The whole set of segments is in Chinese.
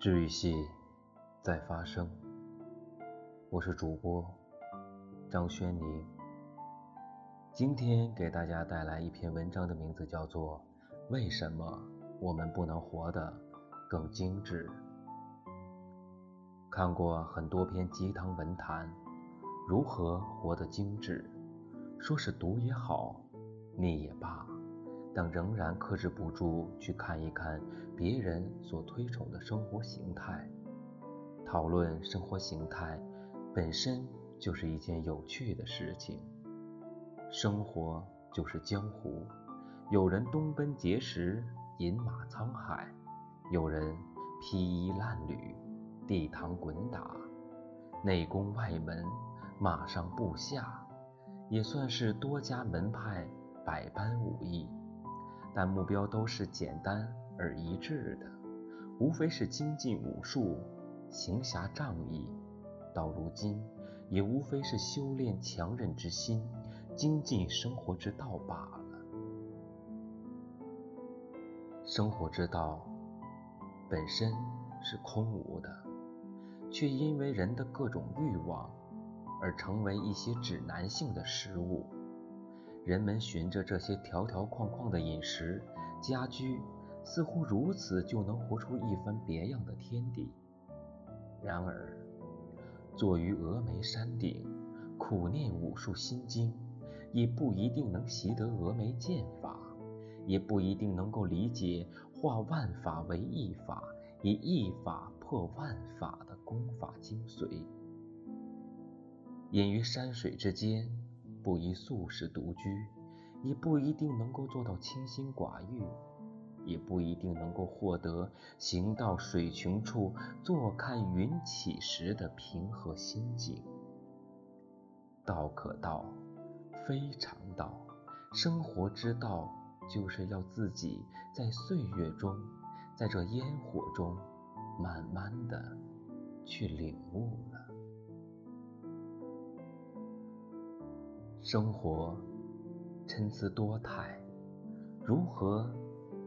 治愈系在发生，我是主播张轩宁。今天给大家带来一篇文章的名字叫做《为什么我们不能活得更精致》。看过很多篇鸡汤文坛，如何活得精致，说是毒也好，腻也罢。但仍然克制不住去看一看别人所推崇的生活形态，讨论生活形态本身就是一件有趣的事情。生活就是江湖，有人东奔碣石，饮马沧海；有人披衣烂履，地堂滚打，内宫外门，马上步下，也算是多家门派，百般武艺。但目标都是简单而一致的，无非是精进武术、行侠仗义。到如今，也无非是修炼强韧之心、精进生活之道罢了。生活之道本身是空无的，却因为人的各种欲望而成为一些指南性的食物。人们循着这些条条框框的饮食、家居，似乎如此就能活出一番别样的天地。然而，坐于峨眉山顶，苦念武术心经，也不一定能习得峨眉剑法，也不一定能够理解化万法为一法，以一法破万法的功法精髓。隐于山水之间。不宜素食独居，也不一定能够做到清心寡欲，也不一定能够获得行到水穷处，坐看云起时的平和心境。道可道，非常道。生活之道，就是要自己在岁月中，在这烟火中，慢慢的去领悟了。生活参差多态，如何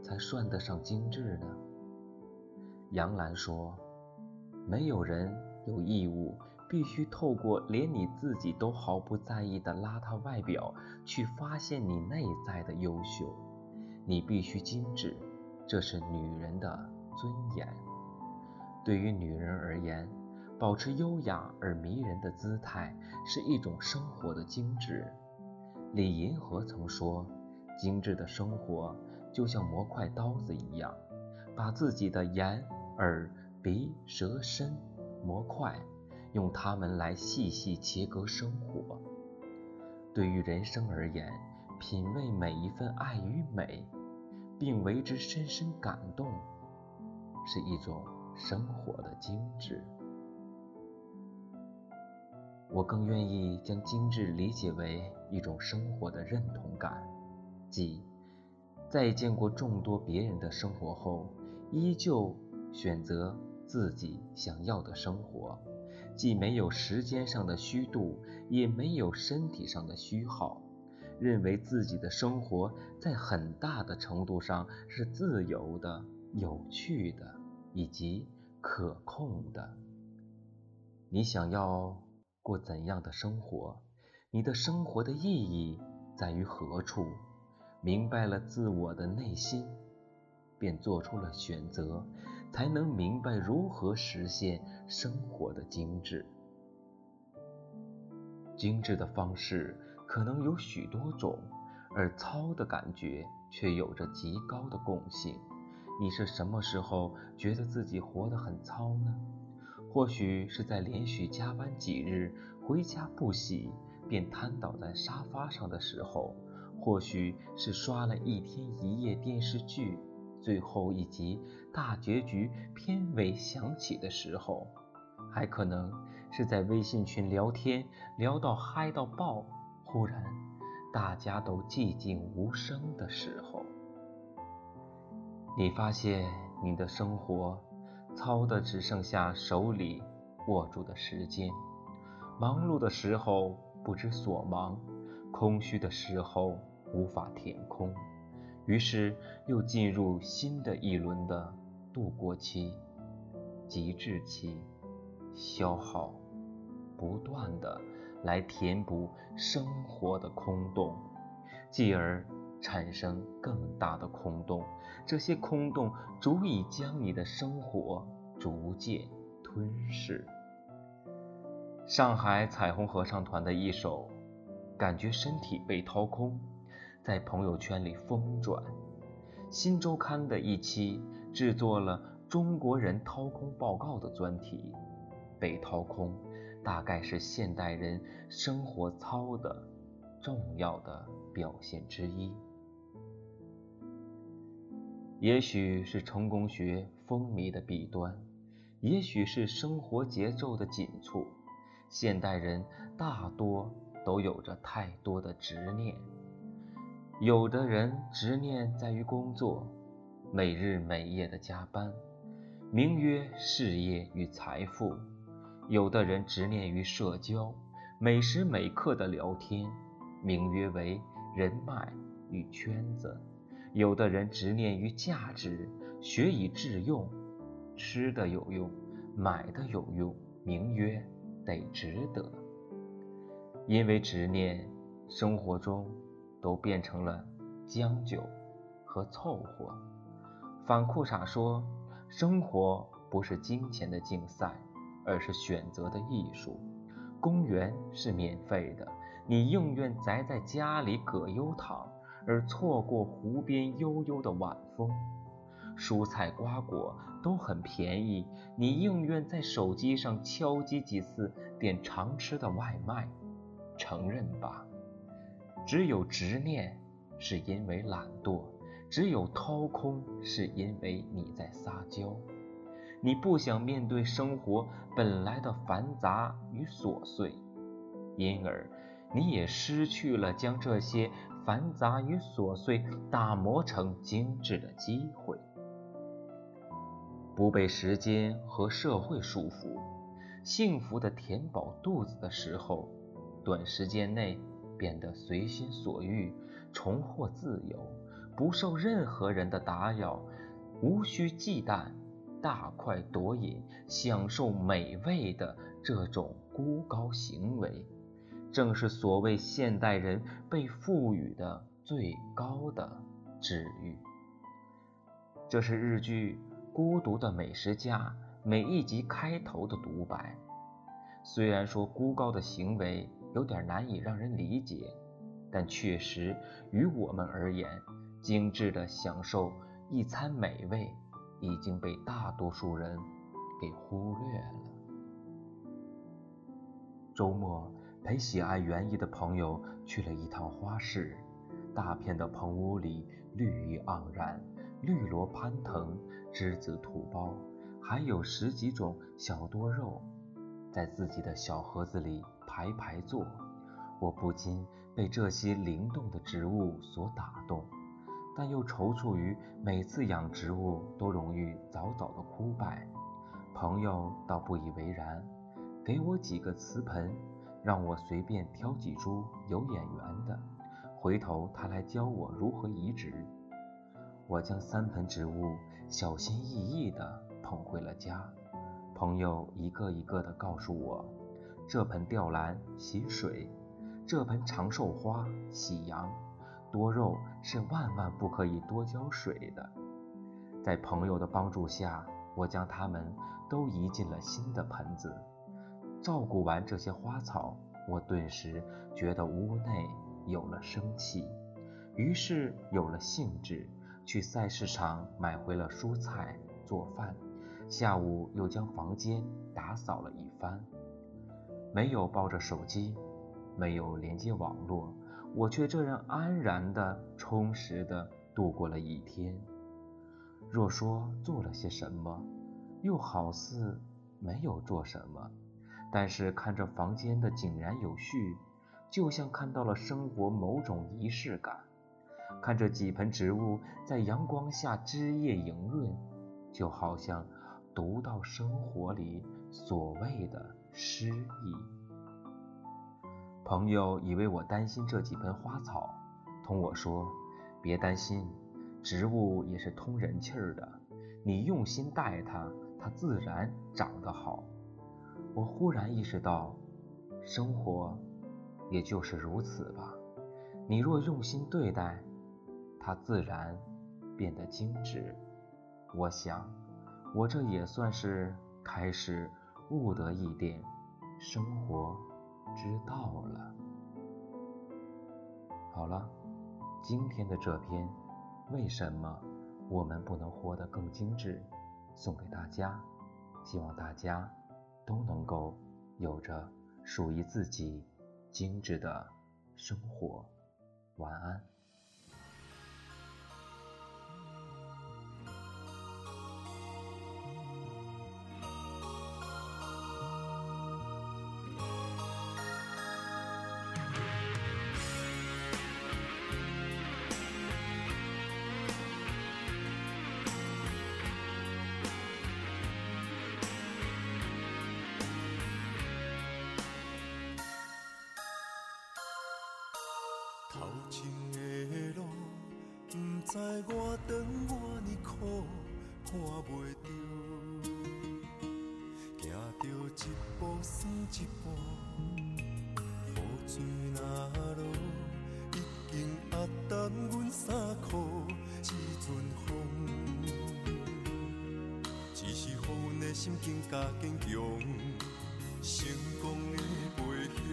才算得上精致呢？杨澜说：“没有人有义务必须透过连你自己都毫不在意的邋遢外表去发现你内在的优秀。你必须精致，这是女人的尊严。对于女人而言。”保持优雅而迷人的姿态是一种生活的精致。李银河曾说：“精致的生活就像磨块刀子一样，把自己的眼、耳、鼻、舌、身磨块，用它们来细细切割生活。对于人生而言，品味每一份爱与美，并为之深深感动，是一种生活的精致。”我更愿意将精致理解为一种生活的认同感，即在见过众多别人的生活后，依旧选择自己想要的生活，既没有时间上的虚度，也没有身体上的虚耗，认为自己的生活在很大的程度上是自由的、有趣的以及可控的。你想要？过怎样的生活？你的生活的意义在于何处？明白了自我的内心，便做出了选择，才能明白如何实现生活的精致。精致的方式可能有许多种，而糙的感觉却有着极高的共性。你是什么时候觉得自己活得很糙呢？或许是在连续加班几日，回家不洗便瘫倒在沙发上的时候；或许是刷了一天一夜电视剧，最后一集大结局片尾响起的时候；还可能是在微信群聊天聊到嗨到爆，忽然大家都寂静无声的时候。你发现你的生活。操的只剩下手里握住的时间，忙碌的时候不知所忙，空虚的时候无法填空，于是又进入新的一轮的度过期。极致期，消耗，不断的来填补生活的空洞，继而产生更大的空洞。这些空洞足以将你的生活逐渐吞噬。上海彩虹合唱团的一首《感觉身体被掏空》在朋友圈里疯转。新周刊的一期制作了《中国人掏空报告》的专题，被掏空大概是现代人生活操的重要的表现之一。也许是成功学风靡的弊端，也许是生活节奏的紧促，现代人大多都有着太多的执念。有的人执念在于工作，每日每夜的加班，名曰事业与财富；有的人执念于社交，每时每刻的聊天，名曰为人脉与圈子；有的人执念于价值，学以致用，吃的有用，买的有用，名曰得值得。因为执念，生活中。都变成了将就和凑合。反裤衩说：“生活不是金钱的竞赛，而是选择的艺术。公园是免费的，你宁愿宅在家里葛优躺，而错过湖边悠悠的晚风。蔬菜瓜果都很便宜，你宁愿在手机上敲击几次点常吃的外卖。承认吧。”只有执念，是因为懒惰；只有掏空，是因为你在撒娇。你不想面对生活本来的繁杂与琐碎，因而你也失去了将这些繁杂与琐碎打磨成精致的机会。不被时间和社会束缚，幸福的填饱肚子的时候，短时间内。变得随心所欲，重获自由，不受任何人的打扰，无需忌惮，大快朵颐，享受美味的这种孤高行为，正是所谓现代人被赋予的最高的治愈。这是日剧《孤独的美食家》每一集开头的独白。虽然说孤高的行为。有点难以让人理解，但确实于我们而言，精致的享受一餐美味已经被大多数人给忽略了。周末陪喜爱园艺的朋友去了一趟花市，大片的棚屋里绿意盎然，绿萝攀藤，栀子土包，还有十几种小多肉，在自己的小盒子里。排排坐，我不禁被这些灵动的植物所打动，但又踌躇于每次养植物都容易早早的枯败。朋友倒不以为然，给我几个瓷盆，让我随便挑几株有眼缘的，回头他来教我如何移植。我将三盆植物小心翼翼地捧回了家，朋友一个一个地告诉我。这盆吊兰喜水，这盆长寿花喜阳，多肉是万万不可以多浇水的。在朋友的帮助下，我将它们都移进了新的盆子。照顾完这些花草，我顿时觉得屋内有了生气，于是有了兴致，去菜市场买回了蔬菜做饭。下午又将房间打扫了一番。没有抱着手机，没有连接网络，我却这样安然的、充实的度过了一天。若说做了些什么，又好似没有做什么。但是看着房间的井然有序，就像看到了生活某种仪式感；看着几盆植物在阳光下枝叶莹润，就好像读到生活里所谓的。诗意。朋友以为我担心这几盆花草，同我说：“别担心，植物也是通人气儿的。你用心待它，它自然长得好。我忽然意识到，生活也就是如此吧。你若用心对待，它自然变得精致。我想，我这也算是开始悟得一点生活之道了。好了，今天的这篇为什么我们不能活得更精致，送给大家，希望大家都能够有着属于自己精致的生活。晚安。头前的路，不知我长偌尼苦，看袂着，行着一步算一步，雨水若落，已经压湿阮衫裤，一阵风，只是予阮的心更加坚强，成功的背后。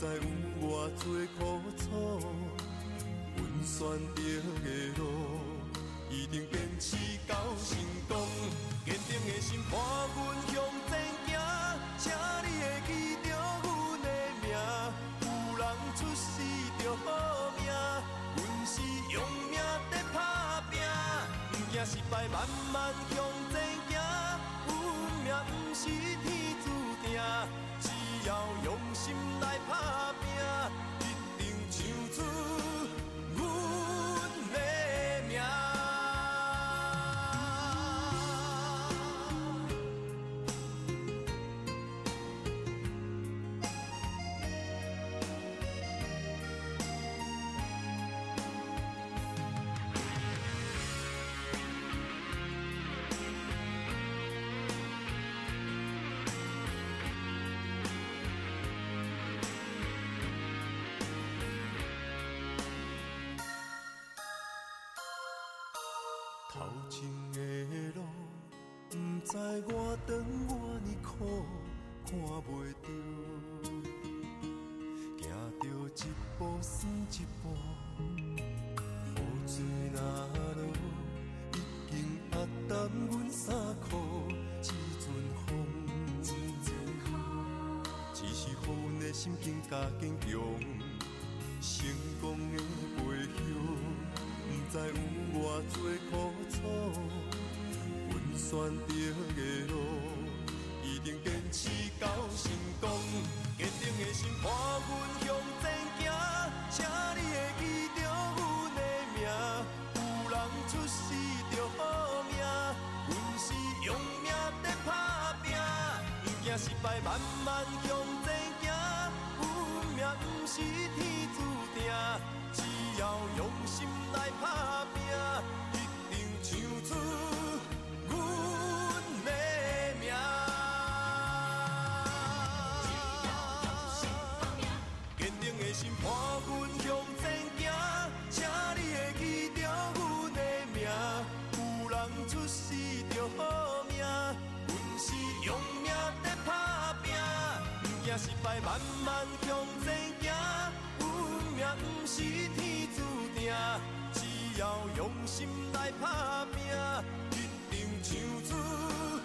知有偌多苦楚，阮选择的路，一定坚持到成功。坚定的心伴阮向前行，请你会记着阮的名。有人出世着好命，阮是用命在打拼，不惊失败，慢慢向前行。运命不是天注定。要用心来打拼，一定唱出。头前的路，不知我长偌尼苦，看袂着，行着一步算一步，雨水若落，已经压湿阮衫裤，一阵风，一阵风只是予阮的心更加坚强，成功的背后。不知有多苦楚，阮选择的路，一定坚持到成功。坚定的心伴阮向不惊失败，慢慢向前行。命不是天注定，只要用心来打拼，一定唱出。